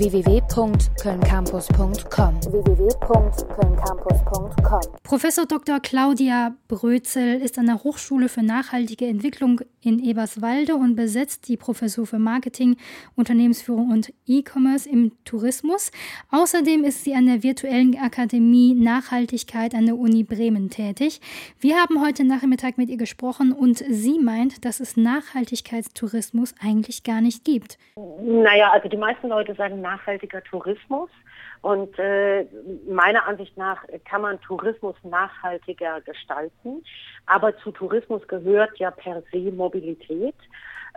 www.kölncampus.com. www.kölncampus.com. Professor Dr. Claudia Brözel ist an der Hochschule für nachhaltige Entwicklung in Eberswalde und besetzt die Professur für Marketing, Unternehmensführung und E-Commerce im Tourismus. Außerdem ist sie an der virtuellen Akademie Nachhaltigkeit an der Uni Bremen tätig. Wir haben heute Nachmittag mit ihr gesprochen und sie meint, dass es Nachhaltigkeitstourismus eigentlich gar nicht gibt. Naja, also die meisten Leute sagen nachhaltiger Tourismus. Und äh, meiner Ansicht nach kann man Tourismus nachhaltiger gestalten. Aber zu Tourismus gehört ja per se Mobilität.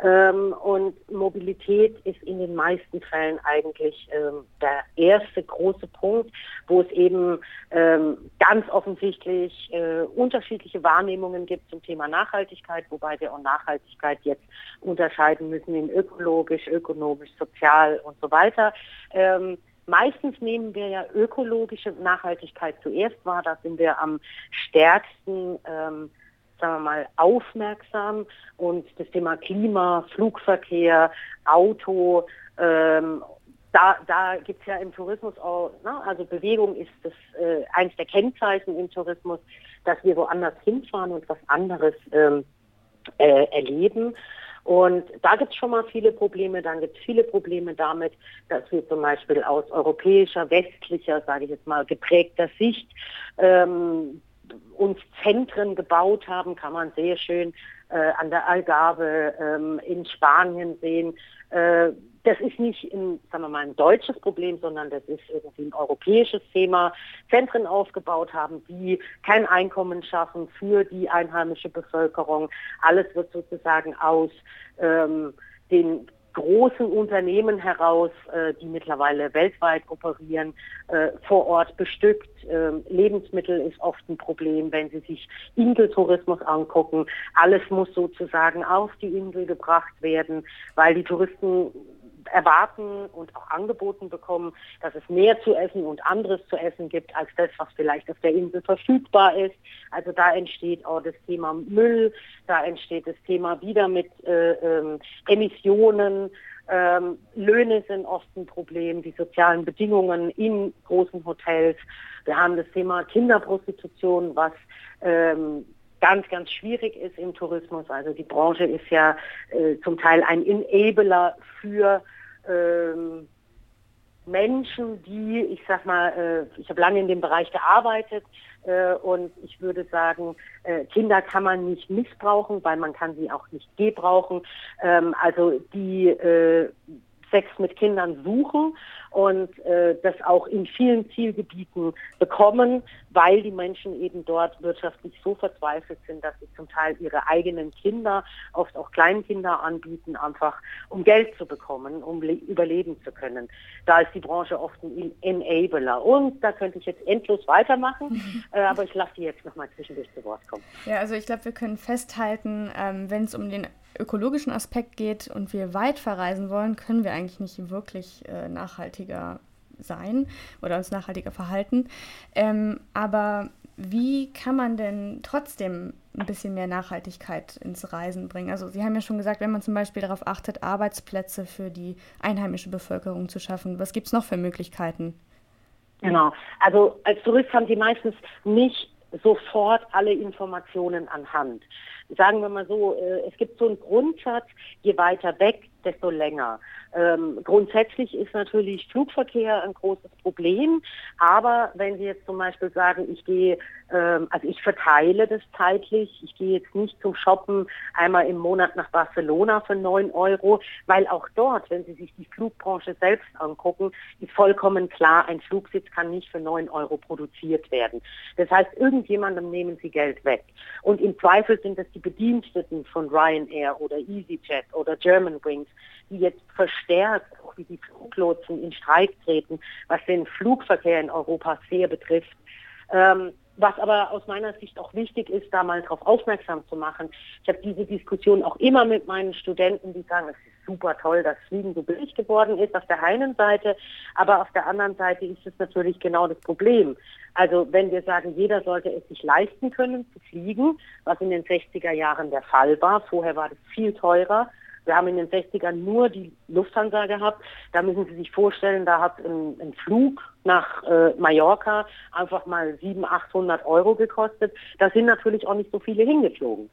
Ähm, und Mobilität ist in den meisten Fällen eigentlich ähm, der erste große Punkt, wo es eben ähm, ganz offensichtlich äh, unterschiedliche Wahrnehmungen gibt zum Thema Nachhaltigkeit, wobei wir auch Nachhaltigkeit jetzt unterscheiden müssen in ökologisch, ökonomisch, sozial und so weiter. Ähm, Meistens nehmen wir ja ökologische Nachhaltigkeit zuerst wahr, da sind wir am stärksten ähm, sagen wir mal, aufmerksam und das Thema Klima, Flugverkehr, Auto, ähm, da, da gibt es ja im Tourismus auch, ne, also Bewegung ist das äh, eins der Kennzeichen im Tourismus, dass wir woanders hinfahren und was anderes ähm, äh, erleben. Und da gibt es schon mal viele Probleme. Dann gibt es viele Probleme damit, dass wir zum Beispiel aus europäischer, westlicher, sage ich jetzt mal, geprägter Sicht ähm, uns Zentren gebaut haben, kann man sehr schön äh, an der Algarve ähm, in Spanien sehen. Äh, das ist nicht ein, sagen wir mal, ein deutsches Problem, sondern das ist irgendwie ein europäisches Thema. Zentren aufgebaut haben, die kein Einkommen schaffen für die einheimische Bevölkerung. Alles wird sozusagen aus ähm, den großen Unternehmen heraus, äh, die mittlerweile weltweit operieren, äh, vor Ort bestückt. Ähm, Lebensmittel ist oft ein Problem, wenn Sie sich Inseltourismus angucken. Alles muss sozusagen auf die Insel gebracht werden, weil die Touristen erwarten und auch angeboten bekommen, dass es mehr zu essen und anderes zu essen gibt als das, was vielleicht auf der Insel verfügbar ist. Also da entsteht auch das Thema Müll, da entsteht das Thema wieder mit äh, ähm, Emissionen. Ähm, Löhne sind oft ein Problem, die sozialen Bedingungen in großen Hotels. Wir haben das Thema Kinderprostitution, was ähm, ganz, ganz schwierig ist im Tourismus. Also die Branche ist ja äh, zum Teil ein Enabler für ähm, Menschen, die, ich sag mal, äh, ich habe lange in dem Bereich gearbeitet äh, und ich würde sagen, äh, Kinder kann man nicht missbrauchen, weil man kann sie auch nicht gebrauchen. Ähm, also die Sex mit Kindern suchen und äh, das auch in vielen Zielgebieten bekommen, weil die Menschen eben dort wirtschaftlich so verzweifelt sind, dass sie zum Teil ihre eigenen Kinder, oft auch Kleinkinder anbieten, einfach um Geld zu bekommen, um überleben zu können. Da ist die Branche oft ein Enabler. Und da könnte ich jetzt endlos weitermachen, äh, aber ich lasse die jetzt nochmal zwischendurch zu Wort kommen. Ja, also ich glaube, wir können festhalten, ähm, wenn es um den ökologischen Aspekt geht und wir weit verreisen wollen, können wir eigentlich nicht wirklich äh, nachhaltiger sein oder uns nachhaltiger verhalten. Ähm, aber wie kann man denn trotzdem ein bisschen mehr Nachhaltigkeit ins Reisen bringen? Also Sie haben ja schon gesagt, wenn man zum Beispiel darauf achtet, Arbeitsplätze für die einheimische Bevölkerung zu schaffen, was gibt es noch für Möglichkeiten? Genau. Also als Tourist haben Sie meistens nicht sofort alle Informationen an Hand. Sagen wir mal so, äh, es gibt so einen Grundsatz, je weiter weg, desto länger. Ähm, grundsätzlich ist natürlich Flugverkehr ein großes Problem, aber wenn Sie jetzt zum Beispiel sagen, ich gehe, ähm, also ich verteile das zeitlich, ich gehe jetzt nicht zum Shoppen einmal im Monat nach Barcelona für 9 Euro, weil auch dort, wenn Sie sich die Flugbranche selbst angucken, ist vollkommen klar, ein Flugsitz kann nicht für 9 Euro produziert werden. Das heißt, irgendjemandem nehmen Sie Geld weg. Und im Zweifel sind es die Bediensteten von Ryanair oder EasyJet oder Germanwings, die jetzt verstärkt, auch wie die Fluglotsen in Streik treten, was den Flugverkehr in Europa sehr betrifft. Ähm, was aber aus meiner Sicht auch wichtig ist, da mal darauf aufmerksam zu machen. Ich habe diese Diskussion auch immer mit meinen Studenten, die sagen, es ist super toll, dass Fliegen so billig geworden ist auf der einen Seite, aber auf der anderen Seite ist es natürlich genau das Problem. Also wenn wir sagen, jeder sollte es sich leisten können zu fliegen, was in den 60er Jahren der Fall war, vorher war das viel teurer, Wir haben in den 60ern nur die Lufthansa gehabt. Da müssen Sie sich vorstellen, da hat ein, ein Flug nach äh, Mallorca einfach mal 700, 800 Euro gekostet. Da sind natürlich auch nicht so viele hingeflogen.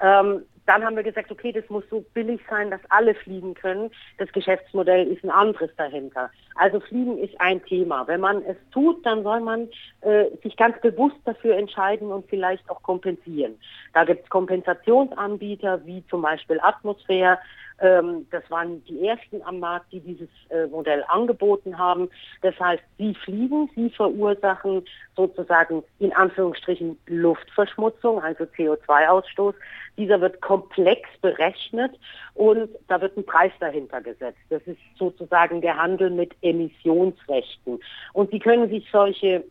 Ähm, dann haben wir gesagt, okay, das muss so billig sein, dass alle fliegen können. Das Geschäftsmodell ist ein anderes dahinter. Also Fliegen ist ein Thema. Wenn man es tut, dann soll man äh, sich ganz bewusst dafür entscheiden und vielleicht auch kompensieren. Da gibt es Kompensationsanbieter wie zum Beispiel Atmosphäre, ähm, das waren die ersten am Markt, die dieses äh, Modell angeboten haben. Das heißt, sie fliegen, sie verursachen sozusagen in Anführungsstrichen Luftverschmutzung, also CO2-Ausstoß. Dieser wird komplex berechnet und da wird ein Preis dahinter gesetzt. Das ist sozusagen der Handel mit Emissionsrechten. Und Sie können sich solche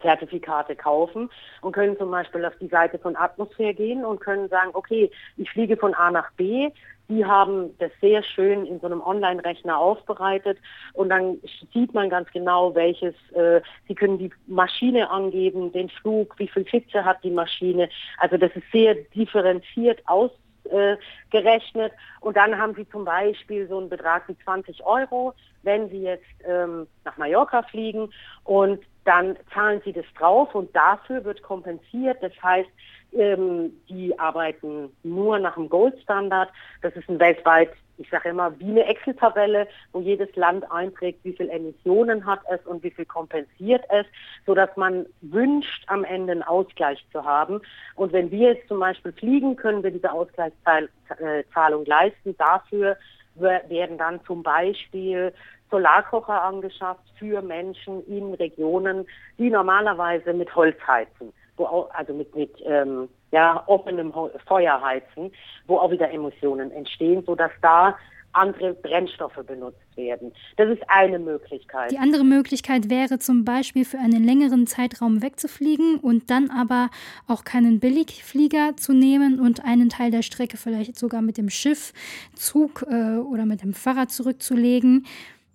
Zertifikate kaufen und können zum Beispiel auf die Seite von Atmosphäre gehen und können sagen, okay, ich fliege von A nach B, die haben das sehr schön in so einem Online-Rechner aufbereitet und dann sieht man ganz genau, welches, äh, Sie können die Maschine angeben, den Flug, wie viel Hitze hat die Maschine. Also das ist sehr differenziert ausgerechnet. und dann haben Sie zum Beispiel so einen Betrag wie 20 Euro, wenn Sie jetzt ähm, nach Mallorca fliegen und dann zahlen Sie das drauf und dafür wird kompensiert. Das heißt, ähm, die arbeiten nur nach dem Gold-Standard. Das ist ein weltweit, ich sage immer, wie eine Excel-Tabelle, wo jedes Land einträgt, wie viel Emissionen hat es und wie viel kompensiert es, sodass man wünscht, am Ende einen Ausgleich zu haben. Und wenn wir jetzt zum Beispiel fliegen, können wir diese Ausgleichszahlung leisten. Dafür werden dann zum Beispiel Solarkocher angeschafft für Menschen in Regionen, die normalerweise mit Holz heizen wo auch, also mit, mit ähm, ja, offenem Feuer heizen, wo auch wieder Emissionen entstehen, sodass da andere Brennstoffe benutzt werden. Das ist eine Möglichkeit. Die andere Möglichkeit wäre zum Beispiel für einen längeren Zeitraum wegzufliegen und dann aber auch keinen Billigflieger zu nehmen und einen Teil der Strecke vielleicht sogar mit dem Schiff, Zug äh, oder mit dem Fahrrad zurückzulegen.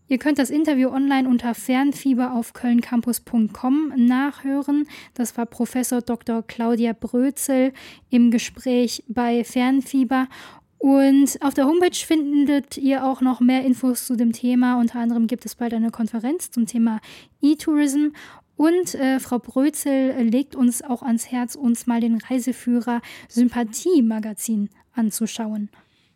Ihr könnt das Interview online unter Fernfieber auf kölncampus.com nachhören. Das war Professor Dr. Claudia Brözel im Gespräch bei Fernfieber. Und auf der Homepage findet ihr auch noch mehr Infos zu dem Thema. Unter anderem gibt es bald eine Konferenz zum Thema E-Tourism. Und äh, Frau Brözel legt uns auch ans Herz, uns mal den Reiseführer Sympathie Magazin anzuschauen